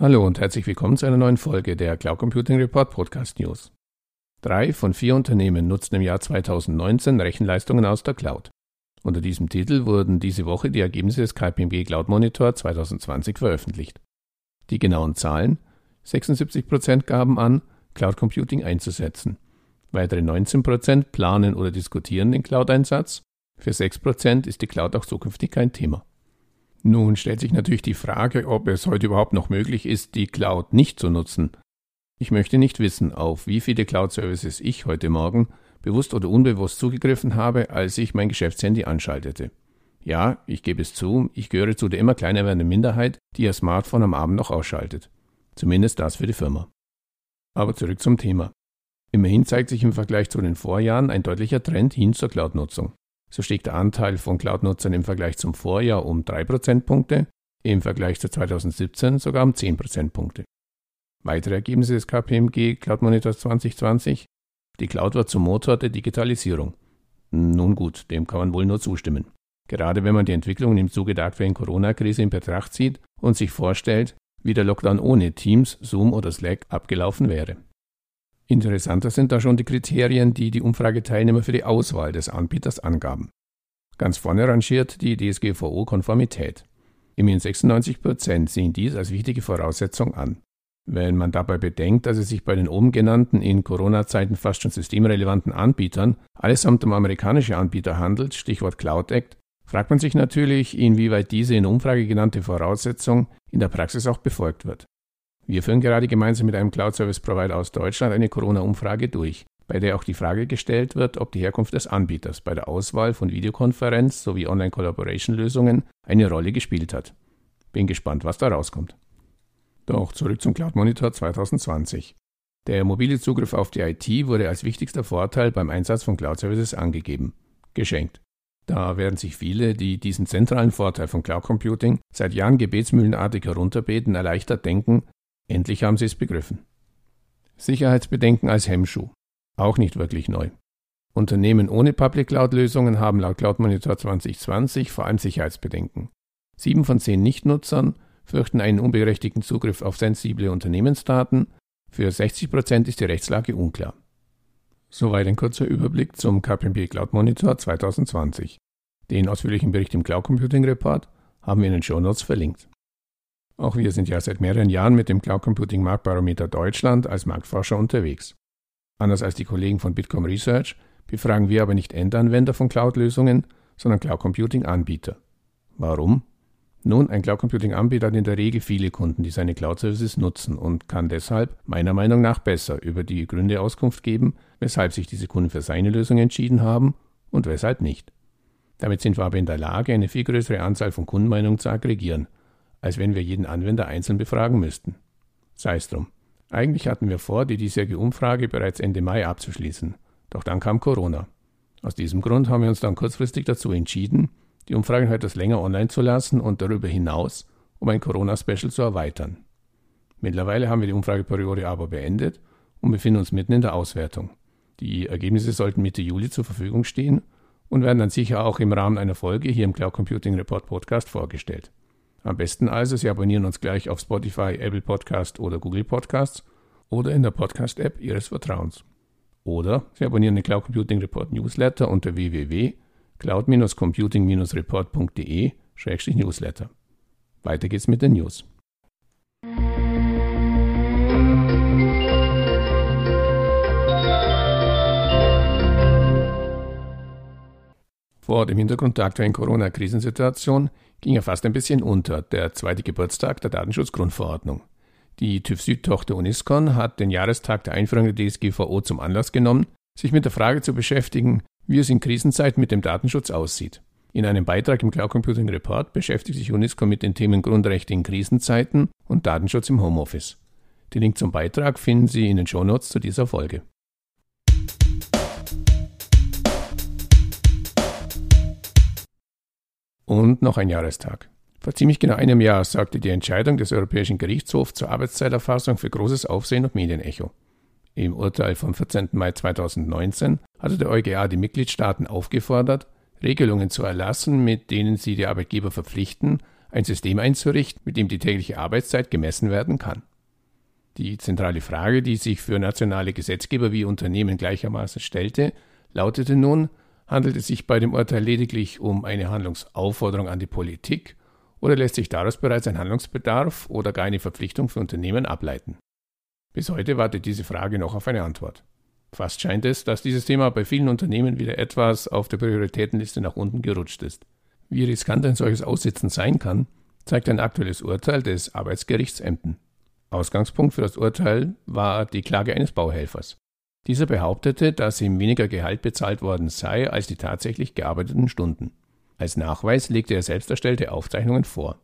Hallo und herzlich willkommen zu einer neuen Folge der Cloud Computing Report Podcast News. Drei von vier Unternehmen nutzten im Jahr 2019 Rechenleistungen aus der Cloud. Unter diesem Titel wurden diese Woche die Ergebnisse des KPMG Cloud Monitor 2020 veröffentlicht. Die genauen Zahlen 76% gaben an, Cloud Computing einzusetzen. Weitere 19% planen oder diskutieren den Cloud-Einsatz. Für 6% ist die Cloud auch zukünftig kein Thema. Nun stellt sich natürlich die Frage, ob es heute überhaupt noch möglich ist, die Cloud nicht zu nutzen. Ich möchte nicht wissen, auf wie viele Cloud-Services ich heute Morgen bewusst oder unbewusst zugegriffen habe, als ich mein Geschäftshandy anschaltete. Ja, ich gebe es zu, ich gehöre zu der immer kleiner werdenden Minderheit, die ihr Smartphone am Abend noch ausschaltet. Zumindest das für die Firma. Aber zurück zum Thema. Immerhin zeigt sich im Vergleich zu den Vorjahren ein deutlicher Trend hin zur Cloud-Nutzung. So stieg der Anteil von Cloud-Nutzern im Vergleich zum Vorjahr um 3 Prozentpunkte, im Vergleich zu 2017 sogar um 10 Prozentpunkte. Weitere Ergebnisse des KPMG Cloud Monitors 2020 Die Cloud wird zum Motor der Digitalisierung. Nun gut, dem kann man wohl nur zustimmen. Gerade wenn man die Entwicklungen im Zuge der aktuellen Corona-Krise in Betracht zieht und sich vorstellt, wie der Lockdown ohne Teams, Zoom oder Slack abgelaufen wäre. Interessanter sind da schon die Kriterien, die die Umfrageteilnehmer für die Auswahl des Anbieters angaben. Ganz vorne rangiert die DSGVO-Konformität. Immerhin 96 Prozent sehen dies als wichtige Voraussetzung an. Wenn man dabei bedenkt, dass es sich bei den oben genannten in Corona-Zeiten fast schon systemrelevanten Anbietern allesamt um amerikanische Anbieter handelt, Stichwort Cloud Act, fragt man sich natürlich, inwieweit diese in Umfrage genannte Voraussetzung in der Praxis auch befolgt wird. Wir führen gerade gemeinsam mit einem Cloud Service Provider aus Deutschland eine Corona-Umfrage durch, bei der auch die Frage gestellt wird, ob die Herkunft des Anbieters bei der Auswahl von Videokonferenz- sowie Online-Collaboration-Lösungen eine Rolle gespielt hat. Bin gespannt, was da rauskommt. Doch zurück zum Cloud Monitor 2020. Der mobile Zugriff auf die IT wurde als wichtigster Vorteil beim Einsatz von Cloud Services angegeben. Geschenkt. Da werden sich viele, die diesen zentralen Vorteil von Cloud Computing seit Jahren gebetsmühlenartig herunterbeten, erleichtert denken, Endlich haben sie es begriffen. Sicherheitsbedenken als Hemmschuh. Auch nicht wirklich neu. Unternehmen ohne Public Cloud-Lösungen haben laut Cloud Monitor 2020 vor allem Sicherheitsbedenken. Sieben von zehn Nichtnutzern fürchten einen unberechtigten Zugriff auf sensible Unternehmensdaten. Für 60 Prozent ist die Rechtslage unklar. Soweit ein kurzer Überblick zum KPMG Cloud Monitor 2020. Den ausführlichen Bericht im Cloud Computing Report haben wir in den Show Notes verlinkt. Auch wir sind ja seit mehreren Jahren mit dem Cloud Computing Marktbarometer Deutschland als Marktforscher unterwegs. Anders als die Kollegen von Bitkom Research befragen wir aber nicht Endanwender von Cloud-Lösungen, sondern Cloud Computing-Anbieter. Warum? Nun, ein Cloud Computing-Anbieter hat in der Regel viele Kunden, die seine Cloud-Services nutzen und kann deshalb meiner Meinung nach besser über die Gründe Auskunft geben, weshalb sich diese Kunden für seine Lösung entschieden haben und weshalb nicht. Damit sind wir aber in der Lage, eine viel größere Anzahl von Kundenmeinungen zu aggregieren als wenn wir jeden Anwender einzeln befragen müssten. Sei es drum. Eigentlich hatten wir vor, die diesjährige Umfrage bereits Ende Mai abzuschließen. Doch dann kam Corona. Aus diesem Grund haben wir uns dann kurzfristig dazu entschieden, die Umfrage etwas länger online zu lassen und darüber hinaus um ein Corona-Special zu erweitern. Mittlerweile haben wir die Umfrageperiode aber beendet und befinden uns mitten in der Auswertung. Die Ergebnisse sollten Mitte Juli zur Verfügung stehen und werden dann sicher auch im Rahmen einer Folge hier im Cloud Computing Report Podcast vorgestellt. Am besten also, Sie abonnieren uns gleich auf Spotify, Apple Podcast oder Google Podcasts oder in der Podcast-App Ihres Vertrauens. Oder Sie abonnieren den Cloud Computing Report Newsletter unter www.cloud-computing-report.de-newsletter. Weiter geht's mit den News. Vor dem Hintergrund der aktuellen Corona-Krisensituation ging er fast ein bisschen unter, der zweite Geburtstag der Datenschutzgrundverordnung. Die TÜV Süd-Tochter Uniscon hat den Jahrestag der Einführung der DSGVO zum Anlass genommen, sich mit der Frage zu beschäftigen, wie es in Krisenzeiten mit dem Datenschutz aussieht. In einem Beitrag im Cloud Computing Report beschäftigt sich Uniscon mit den Themen Grundrechte in Krisenzeiten und Datenschutz im Homeoffice. Den Link zum Beitrag finden Sie in den Shownotes zu dieser Folge. Und noch ein Jahrestag. Vor ziemlich genau einem Jahr sorgte die Entscheidung des Europäischen Gerichtshofs zur Arbeitszeiterfassung für großes Aufsehen und Medienecho. Im Urteil vom 14. Mai 2019 hatte der EuGH die Mitgliedstaaten aufgefordert, Regelungen zu erlassen, mit denen sie die Arbeitgeber verpflichten, ein System einzurichten, mit dem die tägliche Arbeitszeit gemessen werden kann. Die zentrale Frage, die sich für nationale Gesetzgeber wie Unternehmen gleichermaßen stellte, lautete nun, handelt es sich bei dem Urteil lediglich um eine Handlungsaufforderung an die Politik oder lässt sich daraus bereits ein Handlungsbedarf oder gar eine Verpflichtung für Unternehmen ableiten? Bis heute wartet diese Frage noch auf eine Antwort. Fast scheint es, dass dieses Thema bei vielen Unternehmen wieder etwas auf der Prioritätenliste nach unten gerutscht ist. Wie riskant ein solches Aussitzen sein kann, zeigt ein aktuelles Urteil des Arbeitsgerichts Emden. Ausgangspunkt für das Urteil war die Klage eines Bauhelfers. Dieser behauptete, dass ihm weniger Gehalt bezahlt worden sei als die tatsächlich gearbeiteten Stunden. Als Nachweis legte er selbst erstellte Aufzeichnungen vor.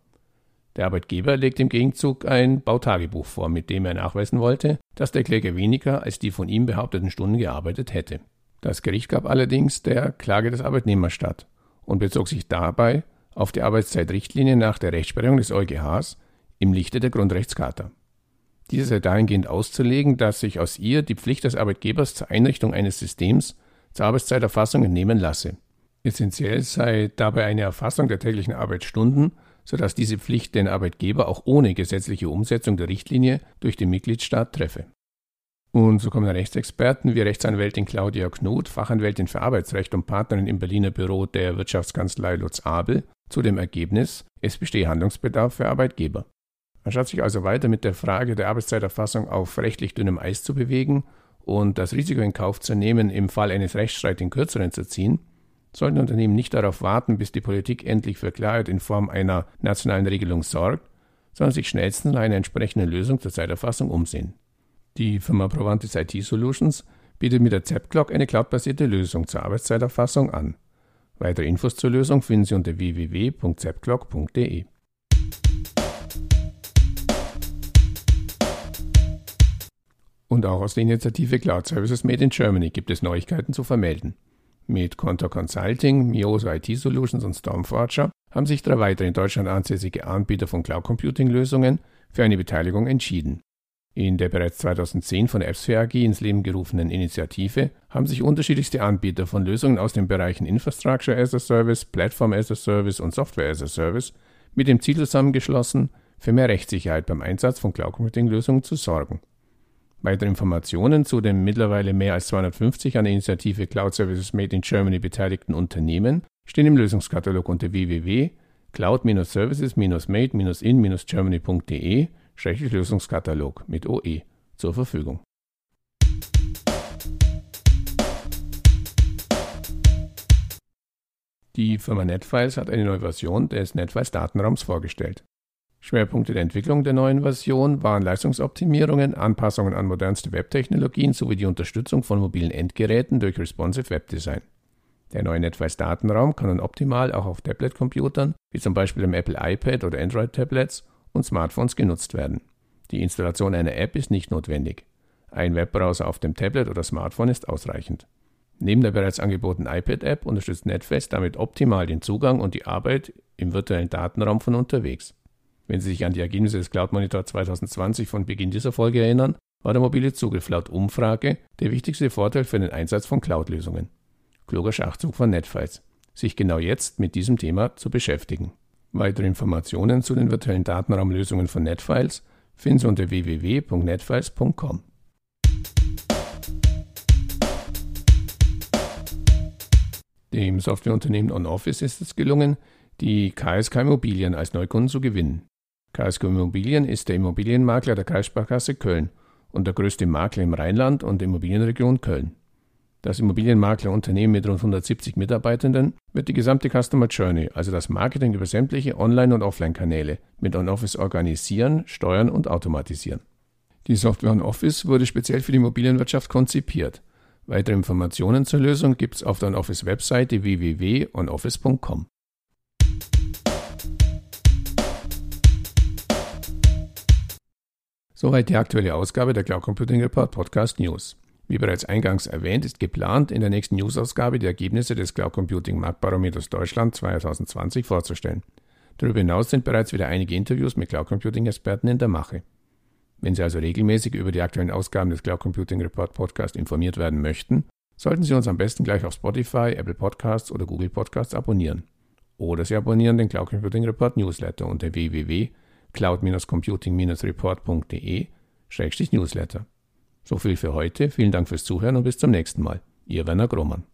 Der Arbeitgeber legte im Gegenzug ein Bautagebuch vor, mit dem er nachweisen wollte, dass der Kläger weniger als die von ihm behaupteten Stunden gearbeitet hätte. Das Gericht gab allerdings der Klage des Arbeitnehmers statt und bezog sich dabei auf die Arbeitszeitrichtlinie nach der Rechtsprechung des EuGHs im Lichte der Grundrechtscharta. Diese sei dahingehend auszulegen, dass sich aus ihr die Pflicht des Arbeitgebers zur Einrichtung eines Systems zur Arbeitszeiterfassung entnehmen lasse. Essentiell sei dabei eine Erfassung der täglichen Arbeitsstunden, sodass diese Pflicht den Arbeitgeber auch ohne gesetzliche Umsetzung der Richtlinie durch den Mitgliedstaat treffe. Und so kommen Rechtsexperten wie Rechtsanwältin Claudia Knot, Fachanwältin für Arbeitsrecht und Partnerin im Berliner Büro der Wirtschaftskanzlei Lutz Abel, zu dem Ergebnis, es bestehe Handlungsbedarf für Arbeitgeber. Anstatt sich also weiter mit der Frage der Arbeitszeiterfassung auf rechtlich dünnem Eis zu bewegen und das Risiko in Kauf zu nehmen, im Fall eines Rechtsstreits den Kürzeren zu ziehen, sollten Unternehmen nicht darauf warten, bis die Politik endlich für Klarheit in Form einer nationalen Regelung sorgt, sondern sich schnellstens nach einer entsprechenden Lösung zur Zeiterfassung umsehen. Die Firma Provantis IT Solutions bietet mit der ZepClock eine cloudbasierte Lösung zur Arbeitszeiterfassung an. Weitere Infos zur Lösung finden Sie unter www.zepclock.de. Und auch aus der Initiative Cloud Services Made in Germany gibt es Neuigkeiten zu vermelden. Mit Contour Consulting, Mioso IT Solutions und Stormforger haben sich drei weitere in Deutschland ansässige Anbieter von Cloud Computing Lösungen für eine Beteiligung entschieden. In der bereits 2010 von AppSphere AG ins Leben gerufenen Initiative haben sich unterschiedlichste Anbieter von Lösungen aus den Bereichen Infrastructure as a Service, Platform as a Service und Software as a Service mit dem Ziel zusammengeschlossen, für mehr Rechtssicherheit beim Einsatz von Cloud Computing Lösungen zu sorgen. Weitere Informationen zu den mittlerweile mehr als 250 an der Initiative Cloud Services Made in Germany beteiligten Unternehmen stehen im Lösungskatalog unter www.cloud-services-made-in-germany.de Lösungskatalog mit OE zur Verfügung. Die Firma Netfiles hat eine neue Version des Netfiles Datenraums vorgestellt. Schwerpunkte der Entwicklung der neuen Version waren Leistungsoptimierungen, Anpassungen an modernste Webtechnologien sowie die Unterstützung von mobilen Endgeräten durch Responsive Webdesign. Der neue NetWise Datenraum kann nun optimal auch auf Tablet-Computern, wie zum Beispiel dem Apple iPad oder Android-Tablets und Smartphones genutzt werden. Die Installation einer App ist nicht notwendig. Ein Webbrowser auf dem Tablet oder Smartphone ist ausreichend. Neben der bereits angebotenen iPad-App unterstützt NetFest damit optimal den Zugang und die Arbeit im virtuellen Datenraum von unterwegs. Wenn Sie sich an die Ergebnisse des Cloud Monitor 2020 von Beginn dieser Folge erinnern, war der mobile Zugriff laut Umfrage der wichtigste Vorteil für den Einsatz von Cloud-Lösungen. Kluger Schachzug von Netfiles, sich genau jetzt mit diesem Thema zu beschäftigen. Weitere Informationen zu den virtuellen Datenraumlösungen von Netfiles finden Sie unter www.netfiles.com. Dem Softwareunternehmen OnOffice ist es gelungen, die KSK Immobilien als Neukunden zu gewinnen. KSK Immobilien ist der Immobilienmakler der Kreissparkasse Köln und der größte Makler im Rheinland und Immobilienregion Köln. Das Immobilienmaklerunternehmen mit rund 170 Mitarbeitenden wird die gesamte Customer Journey, also das Marketing über sämtliche Online- und Offline-Kanäle, mit OnOffice organisieren, steuern und automatisieren. Die Software OnOffice wurde speziell für die Immobilienwirtschaft konzipiert. Weitere Informationen zur Lösung gibt es auf der OnOffice-Webseite www.onoffice.com. Soweit die aktuelle Ausgabe der Cloud Computing Report Podcast News. Wie bereits eingangs erwähnt, ist geplant, in der nächsten News-Ausgabe die Ergebnisse des Cloud Computing Marktbarometers Deutschland 2020 vorzustellen. Darüber hinaus sind bereits wieder einige Interviews mit Cloud Computing Experten in der Mache. Wenn Sie also regelmäßig über die aktuellen Ausgaben des Cloud Computing Report Podcast informiert werden möchten, sollten Sie uns am besten gleich auf Spotify, Apple Podcasts oder Google Podcasts abonnieren. oder Sie abonnieren den Cloud Computing Report Newsletter unter www.cloud-computing-report.de-newsletter. So viel für heute. Vielen Dank fürs Zuhören und bis zum nächsten Mal. Ihr Werner Grohmann.